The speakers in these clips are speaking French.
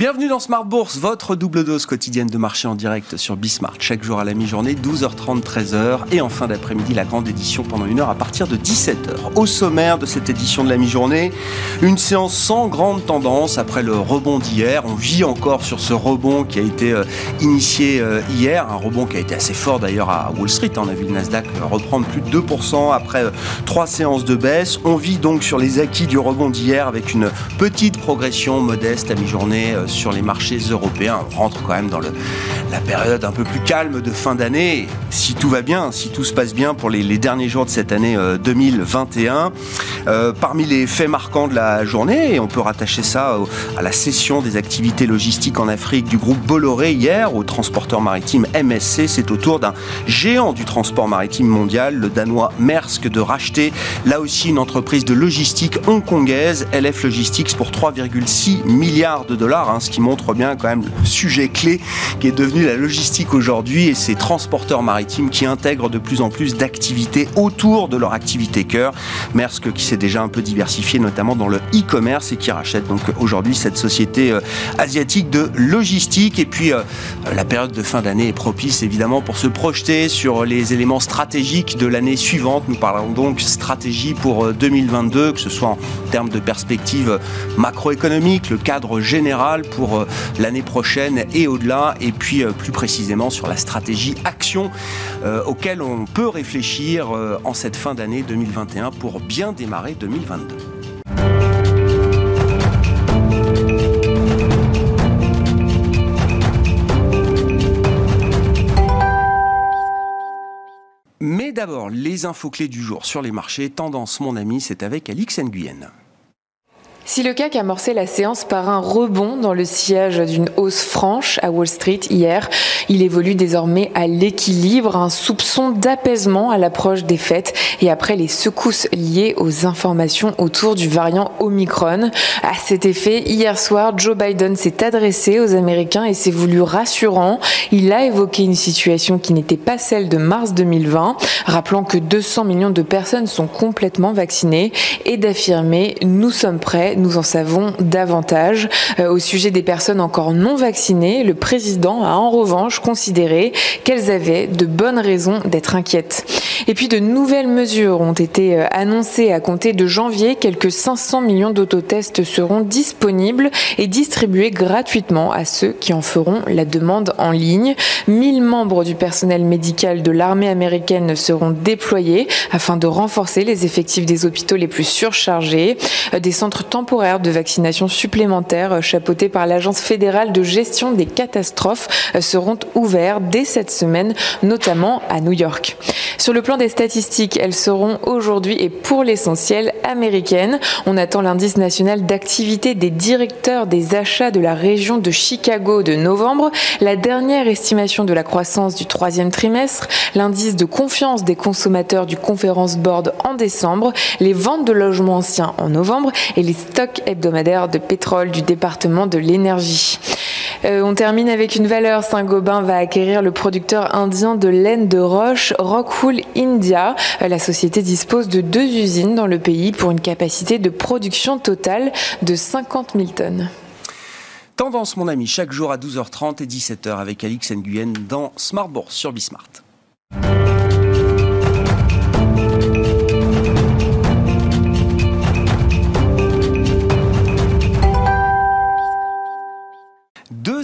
Bienvenue dans Smart Bourse, votre double dose quotidienne de marché en direct sur Bismart. Chaque jour à la mi-journée, 12h30, 13h. Et en fin d'après-midi, la grande édition pendant une heure à partir de 17h. Au sommaire de cette édition de la mi-journée, une séance sans grande tendance après le rebond d'hier. On vit encore sur ce rebond qui a été euh, initié euh, hier. Un rebond qui a été assez fort d'ailleurs à Wall Street. On a vu le Nasdaq reprendre plus de 2% après euh, trois séances de baisse. On vit donc sur les acquis du rebond d'hier avec une petite progression modeste à mi-journée sur les marchés européens. On rentre quand même dans la période un peu plus calme de fin d'année. Si tout va bien, si tout se passe bien pour les, derniers jours de cette année 2021. Euh, euh, parmi les faits marquants de la journée, et on peut rattacher ça à la cession des activités logistiques en Afrique du groupe Bolloré hier au transporteur maritime MSC, c'est au tour d'un géant du transport maritime mondial, le danois Maersk, de racheter là aussi une entreprise de logistique hongkongaise, LF Logistics, pour 3,6 milliards de dollars, hein, ce qui montre bien quand même le sujet clé qui est devenu la logistique aujourd'hui et ces transporteurs maritimes qui intègrent de plus en plus d'activités autour de leur activité cœur. Maersk qui s'est déjà un peu diversifié notamment dans le e-commerce et qui rachète donc aujourd'hui cette société euh, asiatique de logistique et puis euh, la période de fin d'année est propice évidemment pour se projeter sur les éléments stratégiques de l'année suivante. Nous parlons donc stratégie pour 2022 euh, que ce soit en termes de perspective macroéconomique, le cadre général pour euh, l'année prochaine et au-delà, et puis euh, plus précisément sur la stratégie action euh, auquel on peut réfléchir en cette fin d'année 2021 pour bien démarrer 2022. Mais d'abord, les infos clés du jour sur les marchés. Tendance, mon ami, c'est avec Alix Nguyen. Si le CAC a amorcé la séance par un rebond dans le sillage d'une hausse franche à Wall Street hier, il évolue désormais à l'équilibre, un soupçon d'apaisement à l'approche des fêtes et après les secousses liées aux informations autour du variant Omicron. À cet effet, hier soir, Joe Biden s'est adressé aux Américains et s'est voulu rassurant. Il a évoqué une situation qui n'était pas celle de mars 2020, rappelant que 200 millions de personnes sont complètement vaccinées et d'affirmer nous sommes prêts nous en savons davantage. Euh, au sujet des personnes encore non vaccinées, le président a en revanche considéré qu'elles avaient de bonnes raisons d'être inquiètes. Et puis de nouvelles mesures ont été euh, annoncées à compter de janvier. Quelques 500 millions d'autotests seront disponibles et distribués gratuitement à ceux qui en feront la demande en ligne. 1000 membres du personnel médical de l'armée américaine seront déployés afin de renforcer les effectifs des hôpitaux les plus surchargés. Euh, des centres temporaires de vaccination supplémentaires euh, chapeautés par l'Agence fédérale de gestion des catastrophes seront ouverts dès cette semaine, notamment à New York. Sur le plan des statistiques, elles seront aujourd'hui et pour l'essentiel américaines. On attend l'indice national d'activité des directeurs des achats de la région de Chicago de novembre, la dernière estimation de la croissance du troisième trimestre, l'indice de confiance des consommateurs du Conference Board en décembre, les ventes de logements anciens en novembre et les stocks hebdomadaires de pétrole du département de l'énergie. Euh, on termine avec une valeur. Saint-Gobain va acquérir le producteur indien de laine de roche Rockwool India. Euh, la société dispose de deux usines dans le pays pour une capacité de production totale de 50 000 tonnes. Tendance, mon ami, chaque jour à 12h30 et 17h avec Alix Nguyen dans Smart Bourse sur Bismart.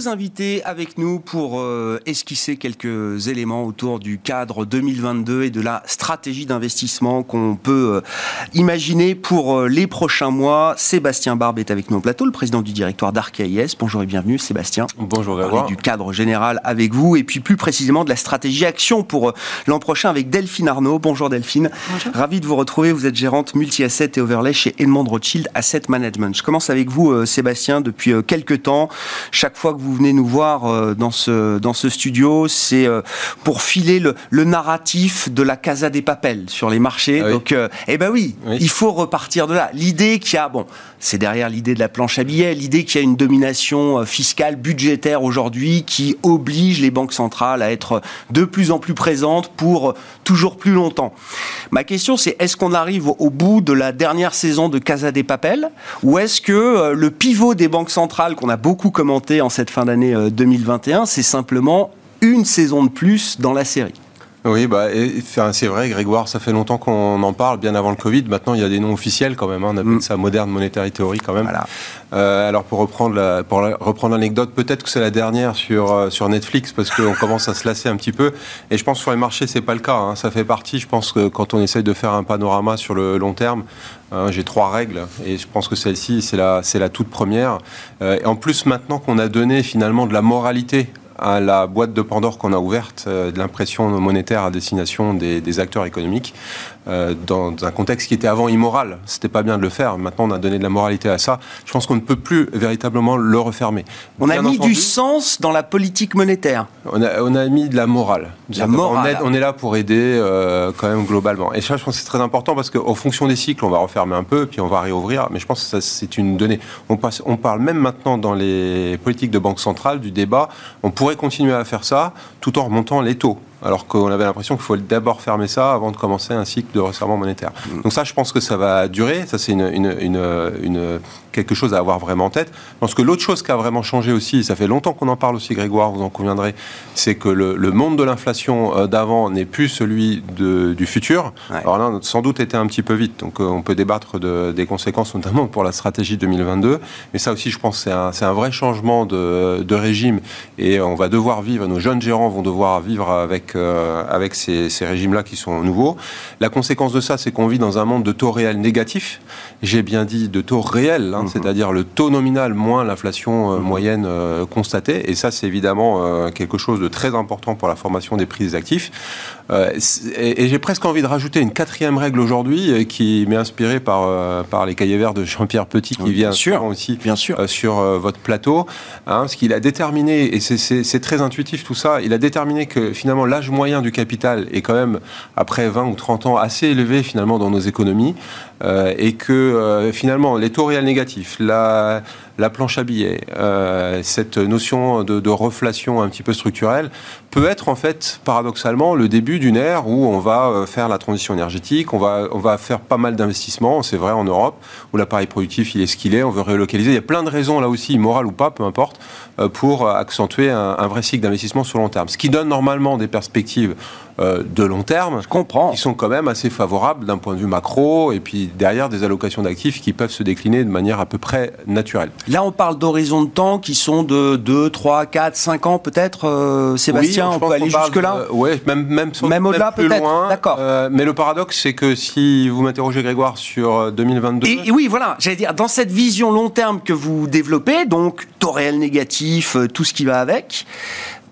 Deux invités avec nous pour euh, esquisser quelques éléments autour du cadre 2022 et de la stratégie d'investissement qu'on peut euh, imaginer pour euh, les prochains mois. Sébastien Barbe est avec nous au plateau, le président du directoire d'Arcaïs. Bonjour et bienvenue Sébastien. Bonjour Grégoire. Du cadre général avec vous et puis plus précisément de la stratégie action pour l'an prochain avec Delphine Arnaud. Bonjour Delphine. Bonjour. Ravi de vous retrouver. Vous êtes gérante multi-asset et overlay chez Edmond Rothschild Asset Management. Je commence avec vous Sébastien depuis quelques temps. Chaque fois que vous venez nous voir euh, dans ce, dans ce studio, c'est euh, pour filer le, le, narratif de la Casa des Papels sur les marchés. Ah Donc, euh, eh ben oui, il faut repartir de là. L'idée qu'il y a, bon, c'est derrière l'idée de la planche à billets, l'idée qu'il y a une domination fiscale, budgétaire aujourd'hui qui oblige les banques centrales à être de plus en plus présentes pour toujours plus longtemps. Ma question, c'est est-ce qu'on arrive au bout de la dernière saison de Casa des Papel ou est-ce que le pivot des banques centrales qu'on a beaucoup commenté en cette fin d'année 2021, c'est simplement une saison de plus dans la série oui, bah, c'est vrai, Grégoire, ça fait longtemps qu'on en parle, bien avant le Covid. Maintenant, il y a des noms officiels quand même. Hein. on appelle mm. ça moderne monetary theory quand même. Euh, alors, pour reprendre pour reprendre l'anecdote, peut-être que c'est la dernière sur, euh, sur Netflix parce qu'on commence à se lasser un petit peu. Et je pense que sur les marchés, c'est pas le cas. Hein. Ça fait partie, je pense que quand on essaye de faire un panorama sur le long terme, hein, j'ai trois règles et je pense que celle-ci, c'est la, la toute première. Euh, et en plus, maintenant qu'on a donné finalement de la moralité à la boîte de Pandore qu'on a ouverte, euh, de l'impression monétaire à destination des, acteurs économiques, euh, dans un contexte qui était avant immoral. C'était pas bien de le faire. Maintenant, on a donné de la moralité à ça. Je pense qu'on ne peut plus véritablement le refermer. On a mis du sens dans la politique monétaire. On a, on a mis de la morale. La morale. On, est, là pour aider euh, quand même globalement. Et ça, je pense que c'est très important parce qu'en fonction des cycles, on va refermer un peu, puis on va réouvrir. Mais je pense que c'est une donnée. On, passe, on parle même maintenant dans les politiques de banque centrale du débat. On pourrait continuer à faire ça tout en remontant les taux alors qu'on avait l'impression qu'il faut d'abord fermer ça avant de commencer un cycle de resserrement monétaire. Mm. Donc ça, je pense que ça va durer. Ça, c'est une, une, quelque chose à avoir vraiment en tête. Je pense que l'autre chose qui a vraiment changé aussi, ça fait longtemps qu'on en parle aussi, Grégoire, vous en conviendrez, c'est que le, monde de l'inflation euh, d'avant n'est plus celui du futur. Alors là, sans doute été un petit peu vite. Donc euh, on peut débattre de, des conséquences, notamment pour la stratégie 2022. Mais ça aussi, je pense, c'est un, un, vrai changement de, de régime. Et on va devoir vivre, nos jeunes gérants vont devoir vivre avec avec, euh, ces, régimes-là qui sont nouveaux. La conséquence de ça, c'est qu'on vit dans un monde de taux réels négatifs. J'ai bien dit de taux réels, hein, mhm. c'est-à-dire le taux nominal moins l'inflation euh, mhm. moyenne euh, constatée. Et ça, c'est évidemment quelque chose de très important pour la formation des prix des actifs. et, j'ai presque envie de rajouter une quatrième règle aujourd'hui qui m'est inspirée par, par les cahiers verts de Jean-Pierre Petit, qui vient sûr, aussi bien sûr. sur votre plateau. Hein, ce qu'il a déterminé, et c'est très intuitif tout ça, il a déterminé que finalement l'âge moyen du capital est quand même, après 20 ou 30 ans, assez élevé finalement dans nos économies, euh, et que euh, finalement les taux réels négatifs, la, la planche à billets, euh, cette notion de, de, reflation un petit peu structurelle, peut être en fait paradoxalement le début d'une ère où on va faire la transition énergétique, on va, on va faire pas mal d'investissements, c'est vrai en Europe, où l'appareil productif il est ce qu'il est, on veut relocaliser. Il y a plein de raisons là aussi, morales ou pas, peu importe, pour accentuer un, un vrai cycle d'investissement sur long terme. Ce qui donne normalement des perspectives euh, de long terme, je comprends, qui sont quand même assez favorables d'un point de vue macro, et puis derrière des allocations d'actifs qui peuvent se décliner de manière à peu près naturelle. Là, on parle d'horizons de temps qui sont de 2, 3, 4, 5 ans peut-être, euh, Sébastien, on peut aller jusque-là euh, Oui, même, même, même au-delà peut-être, d'accord. mais le paradoxe, c'est que si vous m'interrogez, Grégoire, sur 2022... Et, oui, voilà, j'allais dire, dans cette vision long terme que vous développez, donc taux réel négatif, tout ce qui va avec,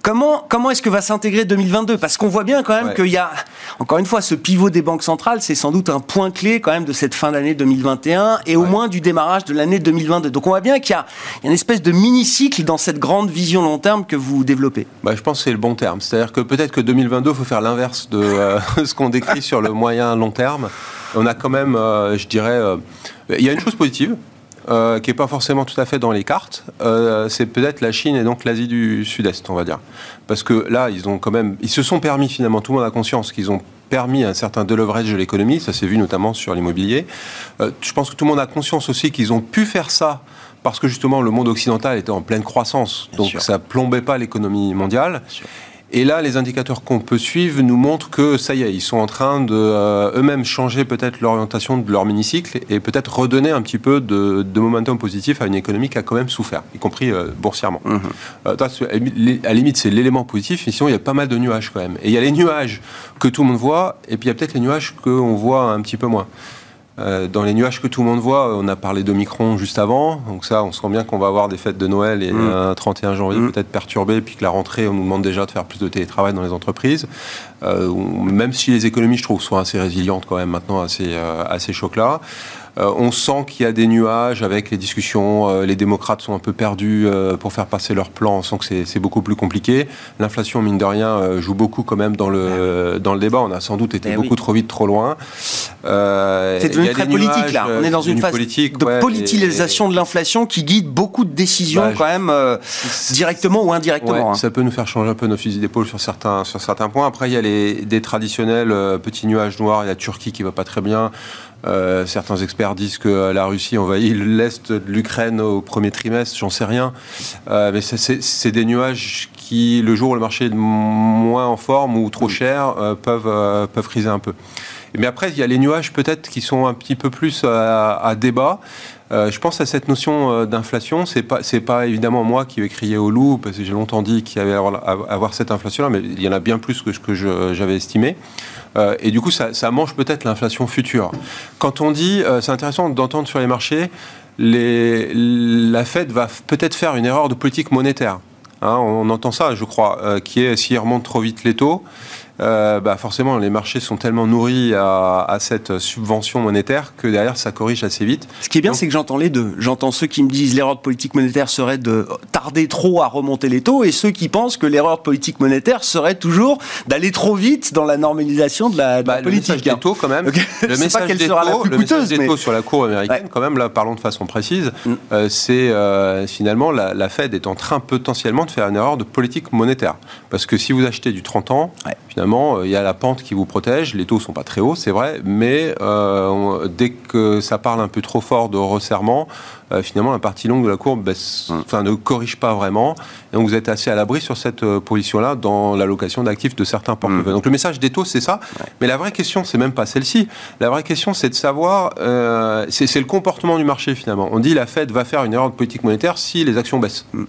Comment, comment est-ce que va s'intégrer 2022 Parce qu'on voit bien quand même qu'il y a, encore une fois, ce pivot des banques centrales, c'est sans doute un point clé quand même de cette fin d'année 2021 et au moins du démarrage de l'année 2022. Donc on voit bien qu'il y, a une espèce de mini-cycle dans cette grande vision long terme que vous développez. Bah, je pense que c'est le bon terme. C'est-à-dire que peut-être que 2022, il faut faire l'inverse de euh, ce qu'on décrit sur le moyen long terme. On a quand même, euh, je dirais, euh, il y a une chose positive, euh, qui n'est pas forcément tout à fait dans les cartes, euh, c'est peut-être la Chine et donc l'Asie du Sud-Est, on va dire. Parce que là, ils ont quand même, ils se sont permis finalement, tout le monde a conscience qu'ils ont permis un certain deleverage de l'économie, ça s'est vu notamment sur l'immobilier. Euh, je pense que tout le monde a conscience aussi qu'ils ont pu faire ça parce que justement le monde occidental était en pleine croissance, donc ça plombait pas l'économie mondiale. Et là, les indicateurs qu'on peut suivre nous montrent que ça y est, ils sont en train de euh, eux-mêmes changer peut-être l'orientation de leur mini-cycle et peut-être redonner un petit peu de, momentum positif à une économie qui a quand même souffert, y compris euh, boursièrement. Mhm. Euh, à la limite, c'est l'élément positif, mais sinon, il y a pas mal de nuages quand même. Et il y a les nuages que tout le monde voit, et puis il y a peut-être les nuages qu'on voit un petit peu moins. Euh, dans les nuages que tout le monde voit, on a parlé d'Omicron juste avant, donc ça, on sent bien qu'on va avoir des fêtes de Noël et mm. un 31 janvier mm. peut-être perturbé, puis que la rentrée, on nous demande déjà de faire plus de télétravail dans les entreprises. Euh, même si les économies, je trouve, sont assez résilientes quand même maintenant à ces, euh, à ces chocs-là. Euh, on sent qu'il y a des nuages avec les discussions. Euh, les démocrates sont un peu perdus euh, pour faire passer leur plan. On sent que c'est beaucoup plus compliqué. L'inflation, mine de rien, joue beaucoup quand même dans le, dans le débat. On a sans doute été eh beaucoup trop vite, trop loin. Euh, c'est devenu très politique là. On est dans une phase politique, de politisation de l'inflation qui guide beaucoup de décisions bah, quand même euh, directement ou indirectement. Hein. Ça peut nous faire changer un peu nos fusils d'épaule sur certains, sur certains points. Après, il y a les, des traditionnels euh, petits nuages noirs. Il y a la Turquie qui va pas très bien. Certains experts disent que la Russie envahit l'est de l'Ukraine au premier trimestre, j'en sais rien. mais c'est des nuages qui, le jour où le marché est moins en forme ou trop cher, peuvent, peuvent criser un peu. Mais après, il y a les nuages peut-être qui sont un petit peu plus à, débat. Euh, je pense à cette notion euh, d'inflation. C'est pas c'est pas évidemment moi qui vais crier au loup parce que j'ai longtemps dit qu'il y avait avoir, avoir cette inflation-là, mais il y en a bien plus que ce que j'avais estimé. Euh, et du coup, ça, ça mange peut-être l'inflation future. Quand on dit, c'est intéressant d'entendre sur les marchés, la Fed va peut-être faire une erreur de politique monétaire. Hein, on entend ça, je crois, qui est s'il remonte trop vite les taux, euh, bah forcément, les marchés sont tellement nourris à, cette subvention monétaire que derrière, ça corrige assez vite. Ce qui est bien, c'est que j'entends les deux. J'entends ceux qui me disent l'erreur de politique monétaire serait de tarder trop à remonter les taux et ceux qui pensent que l'erreur de politique monétaire serait toujours d'aller trop vite dans la normalisation de la, bah, politique. Le message des taux, quand même. Le message des taux, le message des taux sur la cour américaine, quand même, là, parlons de façon précise, mm. euh, c'est euh, finalement la, la, Fed est en train potentiellement de faire une erreur de politique monétaire. Parce que si vous achetez du 30 ans, finalement, euh, il y a la pente qui vous protège. Les taux sont pas très hauts, c'est vrai, mais euh, dès que ça parle un peu trop fort de resserrement, euh, finalement, la partie longue de la courbe baisse, hum. enfin, ne corrige pas vraiment. Et donc, vous êtes assez à l'abri sur cette position-là dans l'allocation d'actifs de certains portefeuilles. Hum. Donc, le message des taux, c'est ça. Mais la vraie question, c'est même pas celle-ci. La vraie question, c'est de savoir, c'est le comportement du marché finalement. On dit la Fed va faire une erreur de politique monétaire si les actions baissent. Hum.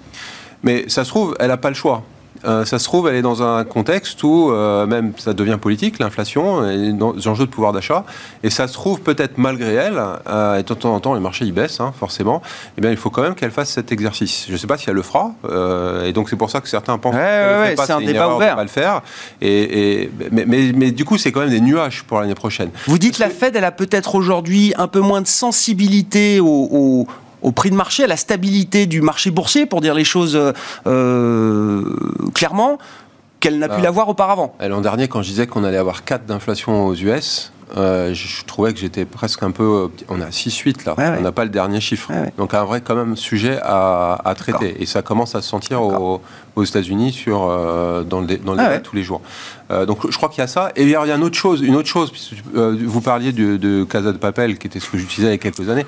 Mais ça se trouve, elle n'a pas le choix. Euh, ça se trouve, elle est dans un contexte où euh, même ça devient politique, l'inflation, et les enjeux de pouvoir d'achat. Et ça se trouve peut-être malgré elle, euh, et de temps en temps les marchés y baissent, hein, forcément. Eh bien, il faut quand même qu'elle fasse cet exercice. Je ne sais pas si elle le fera, et donc c'est pour ça que certains pensent qu'elle ne pas. C'est un débat ouvert. Va le faire. Et, mais, mais, du coup, c'est quand même des nuages pour l'année prochaine. Vous dites que la Fed, elle a peut-être aujourd'hui un peu moins de sensibilité au, au prix de marché, à la stabilité du marché boursier, pour dire les choses euh, clairement, qu'elle n'a pu bah, l'avoir auparavant. L'an dernier, quand je disais qu'on allait avoir 4 d'inflation aux US, euh, je trouvais que j'étais presque un peu. On a 6-8 là, on n'a pas le dernier chiffre. Donc un vrai quand même sujet à, traiter. Et ça commence à se sentir aux, États-Unis sur euh, dans le, dans ah tous les jours. Euh, donc je crois qu'il y a ça. Et il y a une autre chose, une autre chose. vous parliez de, de, Casa de Papel, qui était ce que j'utilisais il y a quelques années.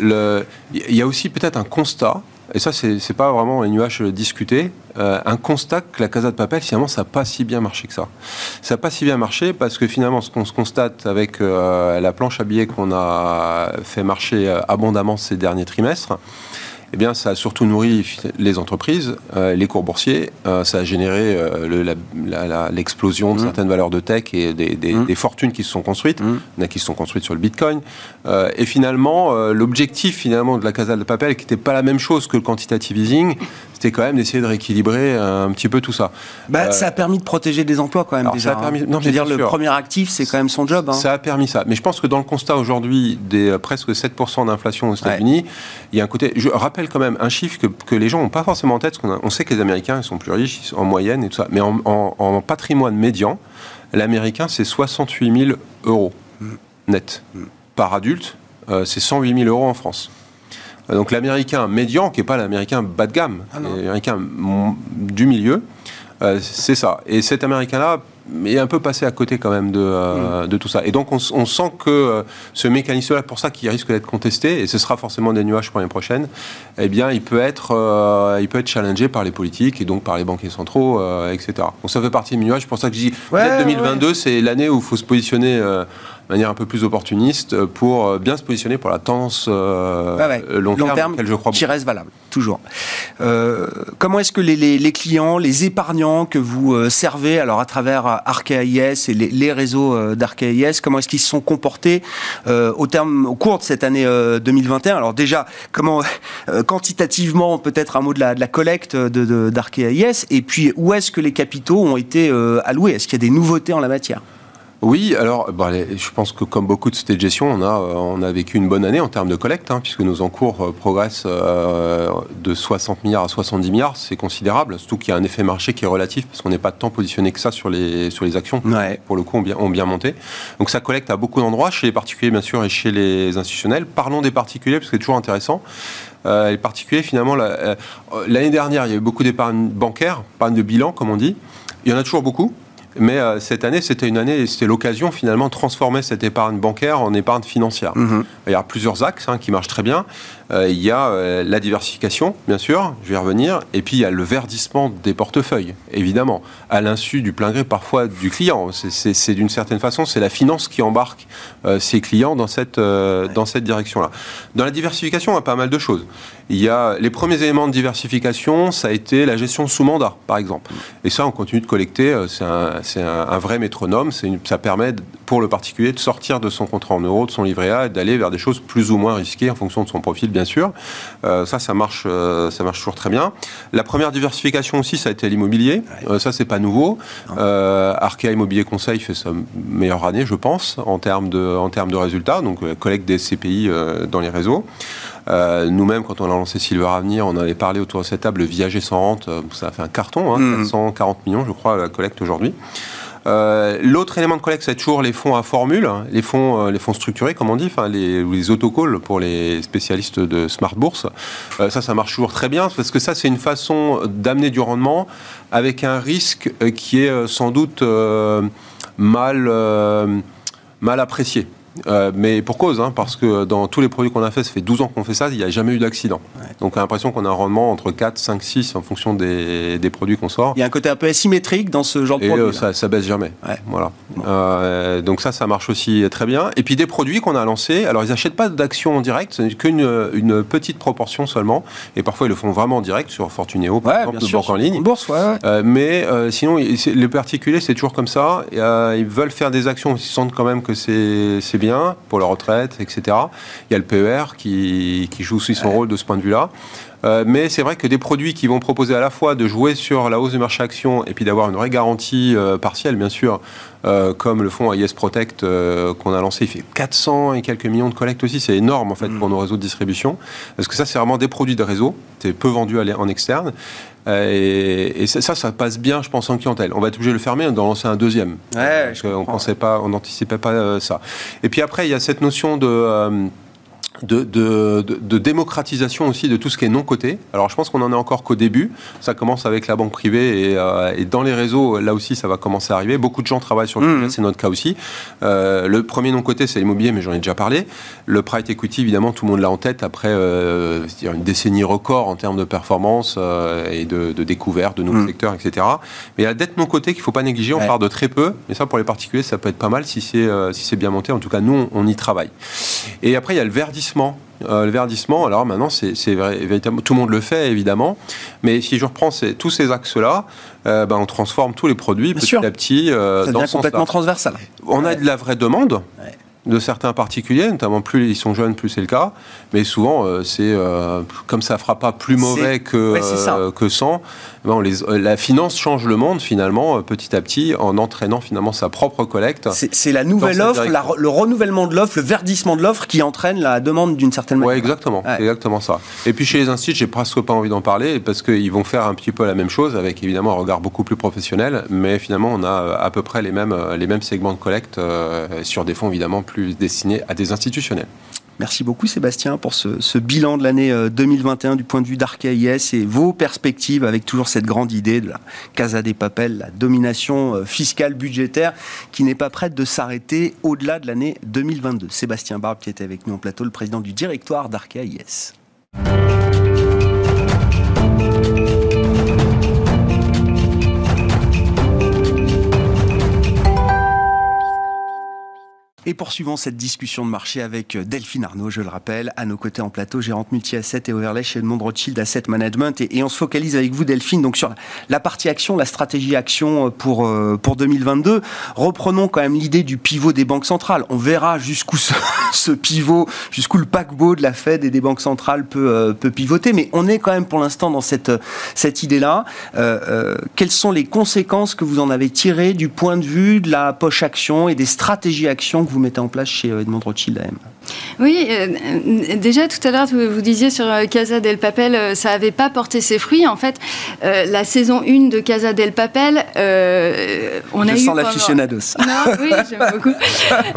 il y a aussi peut-être un constat et ça, c'est pas vraiment un nuage discuté, euh, un constat que la Casa de Papel, finalement, ça n'a pas si bien marché que ça. Ça n'a pas si bien marché parce que finalement, ce qu'on se constate avec euh, la planche à billets qu'on a fait marcher euh, abondamment ces derniers trimestres, eh bien, ça a surtout nourri les entreprises, euh, les cours boursiers. Euh, ça a généré euh, l'explosion de mmh. certaines valeurs de tech et des, mmh. fortunes qui se sont construites, mmh. qui se sont construites sur le Bitcoin. et finalement, l'objectif finalement de la Casa de Papel, qui n'était pas la même chose que le quantitative easing, c'était quand même d'essayer de rééquilibrer un petit peu tout ça. Bah, ça a permis de protéger des emplois quand même déjà. Ça a permis, hein. non, je veux dire, le premier actif, c'est quand même son job. Hein. Ça a permis ça. Mais je pense que dans le constat aujourd'hui des presque 7% d'inflation aux États-Unis, il y a un côté. Je rappelle quand même un chiffre que, les gens n'ont pas forcément en tête. Parce on, sait que les Américains ils sont plus riches en moyenne et tout ça. Mais en, patrimoine médian, l'Américain, c'est 68 000 euros mm. net. Mm. Par adulte, euh, c'est 108 000 euros en France. Euh, donc l'Américain médian, qui n'est pas l'Américain bas de gamme, ah l'Américain du milieu, euh, c'est ça. Et cet Américain-là est un peu passé à côté quand même de, euh, mm. de tout ça. Et donc on, sent que euh, ce mécanisme-là, pour ça qu'il risque d'être contesté, et ce sera forcément des nuages pour l'année prochaine, eh bien il peut, être, il peut être challengé par les politiques et donc par les banquiers centraux, etc. Donc ça fait partie des nuages. C'est pour ça que je dis, peut-être 2022, c'est l'année où il faut se positionner manière un peu plus opportuniste euh, pour euh, bien se positionner pour la tendance euh, long, terme, je crois qui reste valable toujours. comment est-ce que les, clients, les épargnants que vous servez, alors à travers Arkea IS et les, réseaux d'Arkea IS, comment est-ce qu'ils se sont comportés au terme, au cours de cette année 2021 Alors déjà, comment quantitativement, peut-être un mot de la, de la collecte de, d'Arkea IS, et puis où est-ce que les capitaux ont été alloués? Est-ce qu'il y a des nouveautés en la matière? Oui, alors bah, je pense que comme beaucoup de sociétés de gestion, on a, on a vécu une bonne année en termes de collecte, hein, puisque nos encours progressent de 60 milliards à 70 milliards, c'est considérable, surtout qu'il y a un effet marché qui est relatif, parce qu'on n'est pas tant positionné que ça sur les, sur les actions, pour le coup, ont bien, ont bien monté. Donc ça collecte à beaucoup d'endroits, chez les particuliers bien sûr et chez les institutionnels. Parlons des particuliers, parce que c'est toujours intéressant. Euh, les particuliers, finalement, euh, l'année dernière, il y a eu beaucoup d'épargne bancaire, épargne de bilan, comme on dit. Il y en a toujours beaucoup. Mais euh, cette année, c'était une année, c'était l'occasion finalement de transformer cette épargne bancaire en épargne financière. Mhm. Il y a plusieurs axes hein, qui marchent très bien. Euh, il y a euh, la diversification, bien sûr, je vais y revenir, et puis il y a le verdissement des portefeuilles, évidemment, à l'insu du plein gré parfois du client. C'est d'une certaine façon, c'est la finance qui embarque ses clients dans cette, dans cette direction-là. Dans la diversification, il y a pas mal de choses. Il y a les premiers éléments de diversification, ça a été la gestion sous mandat, par exemple. Et ça, on continue de collecter. C'est un, c'est un, vrai métronome. ça permet pour le particulier de sortir de son contrat en euros, de son livret A, et d'aller vers des choses plus ou moins risquées en fonction de son profil, bien sûr. Euh, ça, ça marche, euh, ça marche toujours très bien. La première diversification aussi, ça a été l'immobilier. Euh, ça, c'est pas nouveau. Arkea Immobilier Conseil fait sa meilleure année, je pense, en termes de, en termes de résultats. Donc, collecte des CPI dans les réseaux. Nous-mêmes, quand on a lancé Silver Avenir, on avait parlé autour de cette table, le viager sans rente, ça a fait un carton, hein, 440 mm. millions, je crois, la collecte aujourd'hui. Euh, l'autre élément de collecte, c'est toujours les fonds à formule, hein, les fonds, euh, les fonds structurés, comme on dit, enfin les, les autocalls pour les spécialistes de smart bourse. Euh, ça, ça marche toujours très bien parce que ça, c'est une façon d'amener du rendement avec un risque qui est sans doute mal mal apprécié. Euh, mais pour cause, hein, parce que dans tous les produits qu'on a fait, ça fait 12 ans qu'on fait ça, il n'y a jamais eu d'accident. Donc on a l'impression qu'on a un rendement entre 4, 5, 6 en fonction des, des, produits qu'on sort. Il y a un côté un peu asymétrique dans ce genre de produit. Et euh, ça, ça, baisse jamais. Voilà. Euh, donc ça, ça marche aussi très bien. Et puis des produits qu'on a lancés, alors ils n'achètent pas d'actions en direct, c'est qu'une une petite proportion seulement. Et parfois ils le font vraiment en direct sur Fortuneo, par exemple, banque en ligne. bourse, mais sinon, les particuliers, c'est toujours comme ça. ils veulent faire des actions, ils sentent quand même que c'est bien pour la retraite, etc. Il y a le PER qui, joue aussi son rôle de ce point de vue-là. Euh, mais c'est vrai que des produits qui vont proposer à la fois de jouer sur la hausse du marché action et puis d'avoir une vraie garantie euh, partielle, bien sûr, euh, comme le fonds AIS Protect qu'on a lancé, il fait 400 et quelques millions de collectes aussi, c'est énorme en fait mm. pour nos réseaux de distribution. Parce que ça, c'est vraiment des produits de réseau, c'est peu vendu en externe. Et, ça, ça, passe bien, je pense, en clientèle. On va être obligé de le fermer, d'en lancer un deuxième. Ouais, on pensait pas, on n'anticipait pas ça. Et puis après, il y a cette notion de de, de, démocratisation aussi de tout ce qui est non coté. Alors je pense qu'on en est encore qu'au début. Ça commence avec la banque privée et, euh, et, dans les réseaux, là aussi, ça va commencer à arriver. Beaucoup de gens travaillent sur le mmh. c'est notre cas aussi. Euh, le premier non coté, c'est l'immobilier, mais j'en ai déjà parlé. Le private equity, évidemment, tout le monde l'a en tête après euh, une décennie record en termes de performance euh, et de, découverte de nouveaux mmh. secteurs, etc. Mais il y a la dette non cotée qu'il ne faut pas négliger. On part de très peu, mais ça pour les particuliers, ça peut être pas mal si c'est si c'est bien monté. En tout cas, nous, on, on y travaille. Et après, il y a le verdissement euh, le verdissement, alors maintenant, c'est véritablement tout le monde le fait évidemment, mais si je reprends tous ces axes-là, euh, ben, on transforme tous les produits petit à petit. Euh, Ça devient complètement transversal. On a de la vraie demande. de certains particuliers, notamment plus ils sont jeunes, plus c'est le cas. Mais souvent, c'est comme ça fera pas plus mauvais que, que euh, la finance change le monde finalement euh, petit à petit en entraînant finalement sa propre collecte. C'est la nouvelle offre, le renouvellement de l'offre, le verdissement de l'offre qui entraîne la demande d'une certaine manière. Oui, exactement, exactement ça. Et puis chez les instituts, j'ai presque pas envie d'en parler parce qu'ils vont faire un petit peu la même chose avec évidemment un regard beaucoup plus professionnel, mais finalement on a euh, à peu près les mêmes, les mêmes segments de collecte sur des fonds évidemment plus destinés à des institutionnels. Merci beaucoup Sébastien pour ce, bilan de l'année 2021 euh, du point de vue d'Arcaïs et vos perspectives avec toujours cette grande idée de la Casa des Papels, la domination euh, fiscale budgétaire qui n'est pas prête de s'arrêter au-delà de l'année 2022. Sébastien Barbe qui était avec nous en plateau, le président du directoire d'Arcaïs. Et poursuivons cette discussion de marché avec euh, Delphine Arnaud, je le rappelle, à nos côtés en plateau, gérante multi-asset et overlay chez Edmond Rothschild Asset Management. Et, on se focalise avec vous, Delphine, donc sur la partie action, la stratégie action euh, pour, euh, pour 2022. Reprenons quand même l'idée du pivot des banques centrales. On verra jusqu'où ce, pivot, jusqu'où le paquebot de la Fed et des banques centrales peut, peut pivoter. Mais on est quand même pour l'instant dans cette, cette idée-là. quelles sont les conséquences que vous en avez tirées du point de vue de la poche action et des stratégies actions que vous mettez en place chez Edmond Rothschild AM Oui, euh, déjà tout à l'heure, vous disiez sur euh, Casa del Papel, euh, ça n'avait pas porté ses fruits. En fait, la saison 1 de Casa del Papel, on Je a sens l'aficionados. Non, oui, j'aime beaucoup.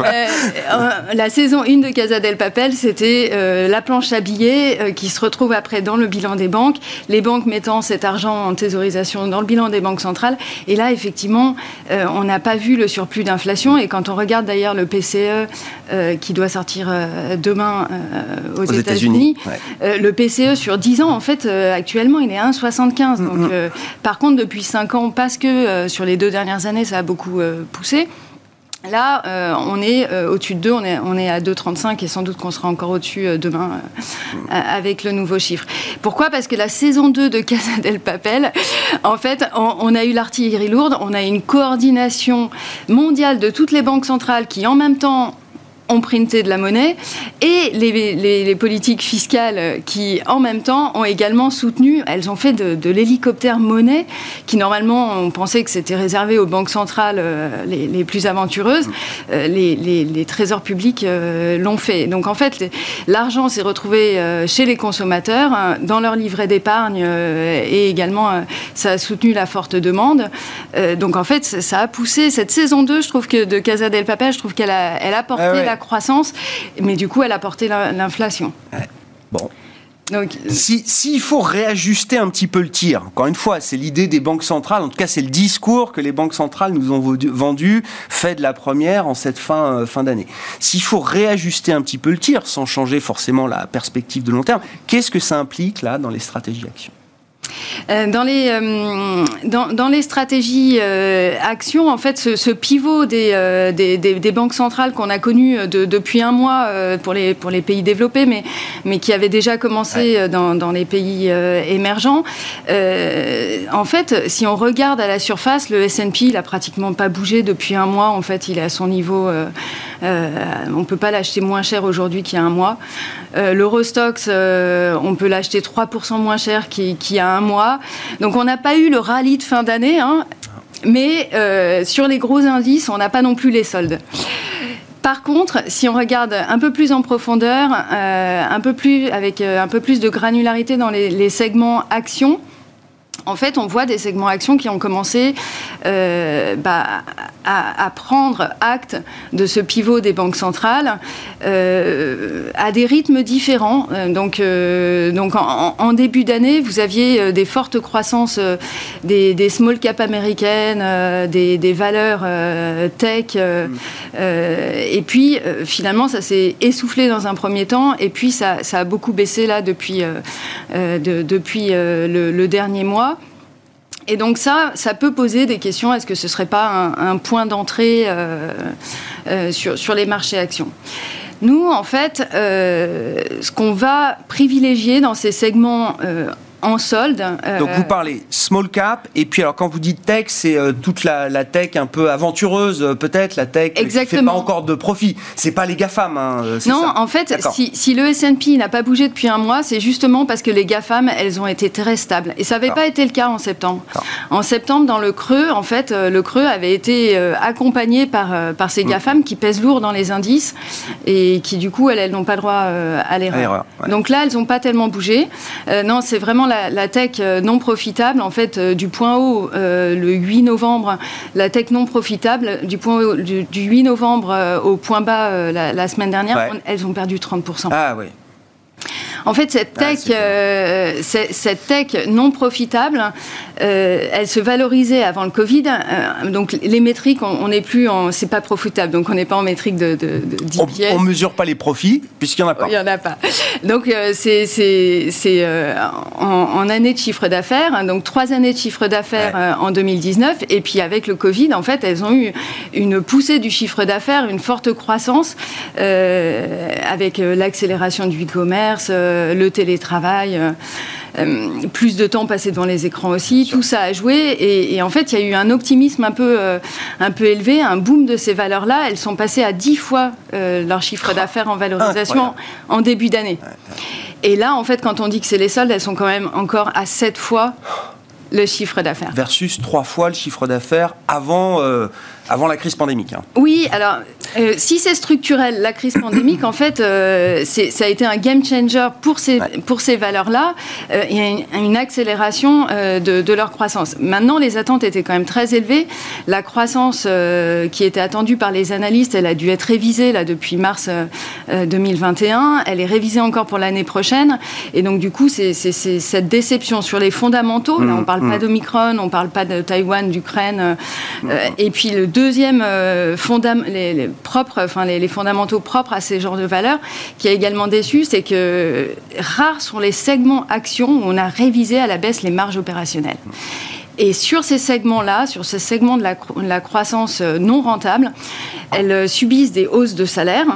la saison 1 de Casa del Papel, c'était la planche à billets qui se retrouve après dans le bilan des banques, les banques mettant cet argent en thésaurisation dans le bilan des banques centrales. Et là, effectivement, on n'a pas vu le surplus d'inflation. Et quand on regarde d'ailleurs le PCE qui doit sortir euh, demain euh, aux, États-Unis. Euh, le PCE sur 10 ans, en fait, actuellement, il est à 1,75. Mm, Donc, mm. par contre, depuis 5 ans, parce que sur les deux dernières années, ça a beaucoup poussé. Là, on est au-dessus de 2, on est, on est à 2,35 et sans doute qu'on sera encore au-dessus demain avec le nouveau chiffre. Pourquoi? Parce que la saison 2 de Casa del Papel, en fait, on, on a eu l'artillerie lourde, on a une coordination mondiale de toutes les banques centrales qui, en même temps, ont printé de la monnaie et les, politiques fiscales qui, en même temps, ont également soutenu, elles ont fait de, l'hélicoptère monnaie qui, normalement, on pensait que c'était réservé aux banques centrales euh, les, plus aventureuses. Euh, les, trésors publics euh, l'ont fait. Donc, en fait, l'argent s'est retrouvé chez les consommateurs, hein, dans leur livret d'épargne et également, ça a soutenu la forte demande. donc, en fait, ça a poussé cette saison 2, je trouve que de Casa del Papel, je trouve qu'elle a, elle a porté ah la croissance, mais du coup, elle a porté l'inflation. Bon. Donc, S'il faut réajuster un petit peu le tir, encore une fois, c'est l'idée des banques centrales, en tout cas c'est le discours que les banques centrales nous ont vendu, fait de la première en cette fin, euh, fin d'année. S'il faut réajuster un petit peu le tir, sans changer forcément la perspective de long terme, qu'est-ce que ça implique là dans les stratégies d'action? Dans les, euh, dans, les stratégies euh, actions, en fait, ce, pivot des, des, banques centrales qu'on a connu depuis un mois pour, les, pour les pays développés, mais, mais qui avait déjà commencé dans, dans, les pays émergents, en fait, si on regarde à la surface, le S&P, il a pratiquement pas bougé depuis un mois. En fait, il est à son niveau. On peut pas l'acheter moins cher aujourd'hui qu'il y a un mois. L'Eurostox, on peut l'acheter 3% moins cher qu'il y a un mois. Donc on n'a pas eu le rallye de fin d'année, hein, mais euh, sur les gros indices, on n'a pas non plus les soldes. Par contre, si on regarde un peu plus en profondeur, euh, un peu plus avec euh, un peu plus de granularité dans les, les segments actions, en fait, on voit des segments actions qui ont commencé euh, bah, à, prendre acte de ce pivot des banques centrales euh, à des rythmes différents. Euh, donc, donc en, début d'année, vous aviez des fortes croissances des, small cap américaines, des, valeurs tech, et puis finalement, ça s'est essoufflé dans un premier temps, et puis ça, a beaucoup baissé là depuis, depuis le dernier mois. Et donc ça, ça peut poser des questions. Est-ce que ce ne serait pas un, point d'entrée euh, euh, sur, les marchés actions? Nous, en fait, euh, ce qu'on va privilégier dans ces segments en solde. Euh, Donc vous parlez small cap, et puis alors quand vous dites tech, c'est euh, toute la, tech un peu aventureuse, euh, peut-être, la tech Exactement. qui fait pas encore de profit. C'est pas les GAFAM, hein, Non, en fait, si, le S&P n'a pas bougé depuis un mois, c'est justement parce que les GAFAM, elles ont été très stables. Et ça n'avait pas été le cas en septembre. En septembre, dans le creux, en fait, le creux avait été accompagné par, par ces mm. GAFAM qui pèsent lourd dans les indices et qui, du coup, elles n'ont pas droit à l'erreur. Donc là, elles n'ont pas tellement bougé. non, c'est vraiment la, tech euh, non profitable, en fait, euh, du point haut euh, le 8 novembre, la tech non profitable, du point haut, du, 8 novembre au point bas la, semaine dernière, elles ont perdu 30%. Ah oui. En fait, cette tech, cette tech non profitable, elle se valorisait avant le Covid. donc les métriques, on n'est plus en, c'est pas profitable, donc on n'est pas en métrique de, de, de on, ne mesure pas les profits puisqu'il n'y en a pas. Il n'y en a pas. Donc c'est c'est en, en année de chiffre d'affaires, hein, donc trois années de chiffre d'affaires en 2019, et puis avec le Covid, en fait, elles ont eu une poussée du chiffre d'affaires, une forte croissance euh, avec euh, l'accélération du e-commerce, euh, le télétravail. plus de temps passé devant les écrans aussi, tout ça a joué et, en fait il y a eu un optimisme un peu, un peu élevé, un boom de ces valeurs-là. Elles sont passées à 10 fois leur chiffre d'affaires en valorisation en début d'année. Et là en fait quand on dit que c'est les soldes, elles sont quand même encore à 7 fois le chiffre d'affaires. Versus trois fois le chiffre d'affaires avant, avant la crise pandémique. Hein. Oui, alors euh, si c'est structurel, la crise pandémique, en fait, euh, ça a été un game changer pour ces, pour ces valeurs-là. Euh, il y a une, accélération de, de, leur croissance. Maintenant, les attentes étaient quand même très élevées. La croissance qui était attendue par les analystes, elle a dû être révisée là, depuis mars 2021. Elle est révisée encore pour l'année prochaine. Et donc, du coup, c'est cette déception sur les fondamentaux. là, on ne parle pas mmh. d'Omicron, on ne parle pas de Taïwan, d'Ukraine. et puis, le deuxième fondament, les propres, enfin les, fondamentaux propres à ces genres de valeurs, qui a également déçu, c'est que rares sont les segments actions où on a révisé à la baisse les marges opérationnelles. Et sur ces segments-là, sur ces segments de la, de la croissance non rentable, elles subissent des hausses de salaire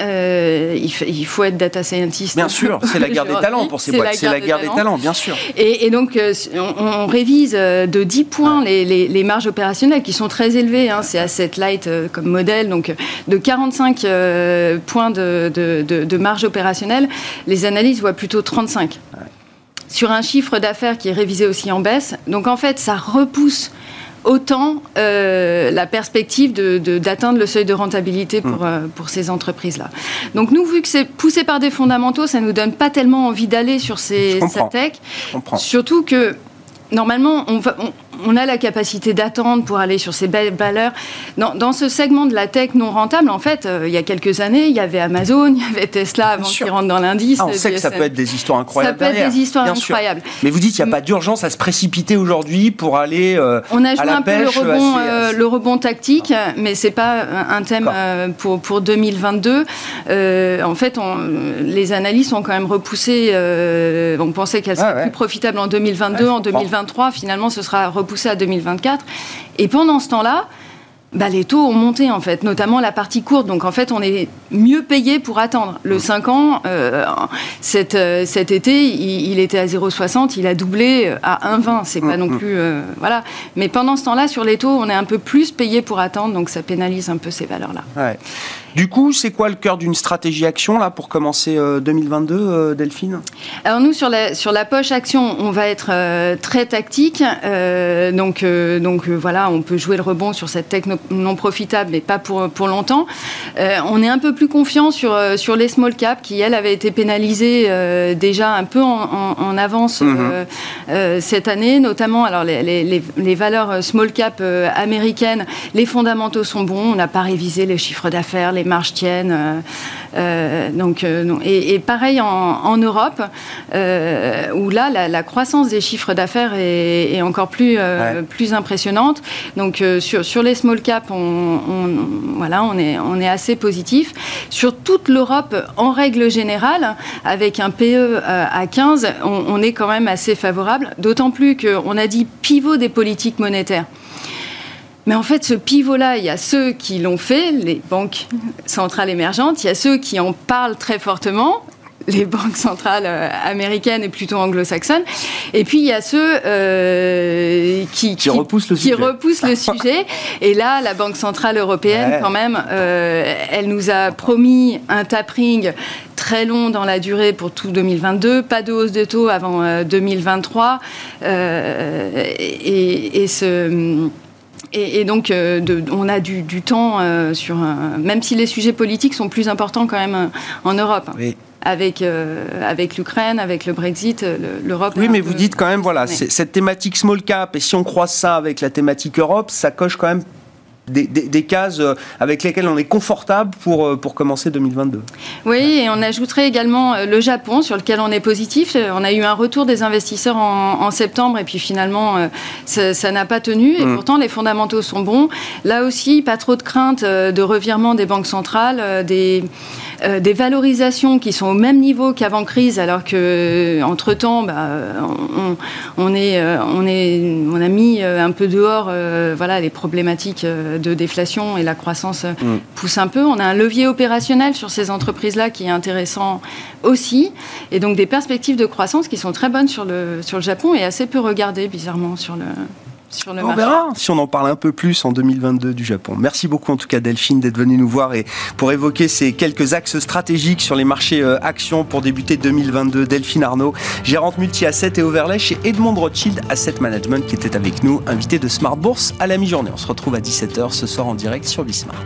euh, il, faut être data scientist. Bien sûr, c'est la guerre des talents pour ces boîtes. C'est la guerre des, talents, bien sûr. Et, donc, euh, on, révise euh, de 10 points les, marges opérationnelles qui sont très élevées. Hein. c'est asset light comme modèle. Donc, de 45 points de, de, marge opérationnelle, les analyses voient plutôt 35. Sur un chiffre d'affaires qui est révisé aussi en baisse. Donc, en fait, ça repousse autant euh, la perspective d'atteindre le seuil de rentabilité pour, mm. euh, pour ces entreprises-là. Donc nous, vu que c'est poussé par des fondamentaux, ça ne nous donne pas tellement envie d'aller sur ces, cette tech. Surtout que normalement, on, va, on a la capacité d'attendre pour aller sur ces belles valeurs. Dans, ce segment de la tech non rentable, en fait, euh, il y a quelques années, il y avait Amazon, il y avait Tesla avant qu'ils rentrent dans l'indice. Ah, on sait que ça peut être des histoires incroyables. Ça peut être des histoires incroyables. Mais vous dites qu'il n'y a pas d'urgence à se précipiter aujourd'hui pour aller. Euh, on a joué un peu le rebond, euh, le rebond tactique, mais c'est pas un thème pour, pour 2022. en fait, on, les analystes ont quand même repoussé. on pensait qu'elle serait plus profitable en 2022, en 2023. Finalement, ce sera repoussé à 2024. Et pendant ce temps-là, bah, les taux ont monté en fait, notamment la partie courte. Donc en fait, on est mieux payé pour attendre. Le 5 ans, euh, cet, euh, cet, été, il, était à 0,60, il a doublé à 1,20. C'est pas non plus euh, voilà. Mais pendant ce temps-là, sur les taux, on est un peu plus payé pour attendre, donc ça pénalise un peu ces valeurs-là. Ouais. Du coup, c'est quoi le cœur d'une stratégie action là pour commencer 2022, euh, euh, Delphine? Alors nous sur la sur la poche action, on va être euh, très tactique. donc donc voilà, on peut jouer le rebond sur cette tech non profitable, mais pas pour pour longtemps. on est un peu plus confiant sur sur les small cap qui elles avaient été pénalisées déjà un peu en, avance mhm. cette année, notamment alors les, les, les valeurs small cap américaines, les fondamentaux sont bons. On n'a pas révisé les chiffres d'affaires, les marges tiennent. Euh, euh, donc, euh, et, pareil en, Europe, où là, la, croissance des chiffres d'affaires est, encore plus, plus impressionnante. Donc, sur, sur les small caps, on, voilà, on, est, on est assez positif. Sur toute l'Europe, en règle générale, avec un PE à 15, on, on est quand même assez favorable, d'autant plus qu'on a dit pivot des politiques monétaires. Mais en fait, ce pivot-là, il y a ceux qui l'ont fait, les banques centrales émergentes, il y a ceux qui en parlent très fortement, les banques centrales euh, américaines et plutôt anglo-saxonnes. Et puis il y a ceux euh, qui, qui, repoussent le qui sujet. Repoussent le sujet. Et là, la Banque centrale européenne, quand même, euh, elle nous a promis un tapering très long dans la durée pour tout 2022, pas de hausse de taux avant 2023. et, et ce et, donc, euh, on a du, temps euh, sur. même si les sujets politiques sont plus importants quand même euh, en Europe. avec, avec l'Ukraine, avec le Brexit, l'Europe. Oui, mais vous dites quand même, voilà, cette thématique small cap, et si on croise ça avec la thématique Europe, ça coche quand même des, cases euh, avec lesquelles on est confortable pour, euh, pour commencer 2022. Oui, et on ajouterait également euh, le Japon, sur lequel on est positif. On a eu un retour des investisseurs en, septembre, et puis finalement, ça n'a pas tenu. Et mm. pourtant, les fondamentaux sont bons. Là aussi, pas trop de crainte de revirement des banques centrales, des des valorisations qui sont au même niveau qu'avant crise, alors que entre temps, bah, on, est, on, est, on a mis un peu dehors, voilà, les problématiques de déflation et la croissance mm. pousse un peu. On a un levier opérationnel sur ces entreprises-là qui est intéressant aussi, et donc des perspectives de croissance qui sont très bonnes sur le sur le Japon et assez peu regardées bizarrement sur le on verra si on en parle un peu plus en 2022 du Japon. Merci beaucoup en tout cas Delphine d'être venue nous voir et pour évoquer ces quelques axes stratégiques sur les marchés euh, actions pour débuter 2022. Delphine Arnaud, gérante multi-asset et overlay chez Edmond Rothschild Asset Management qui était avec nous, invité de Smart Bourse à la mi-journée. On se retrouve à 17h ce soir en direct sur Bismart.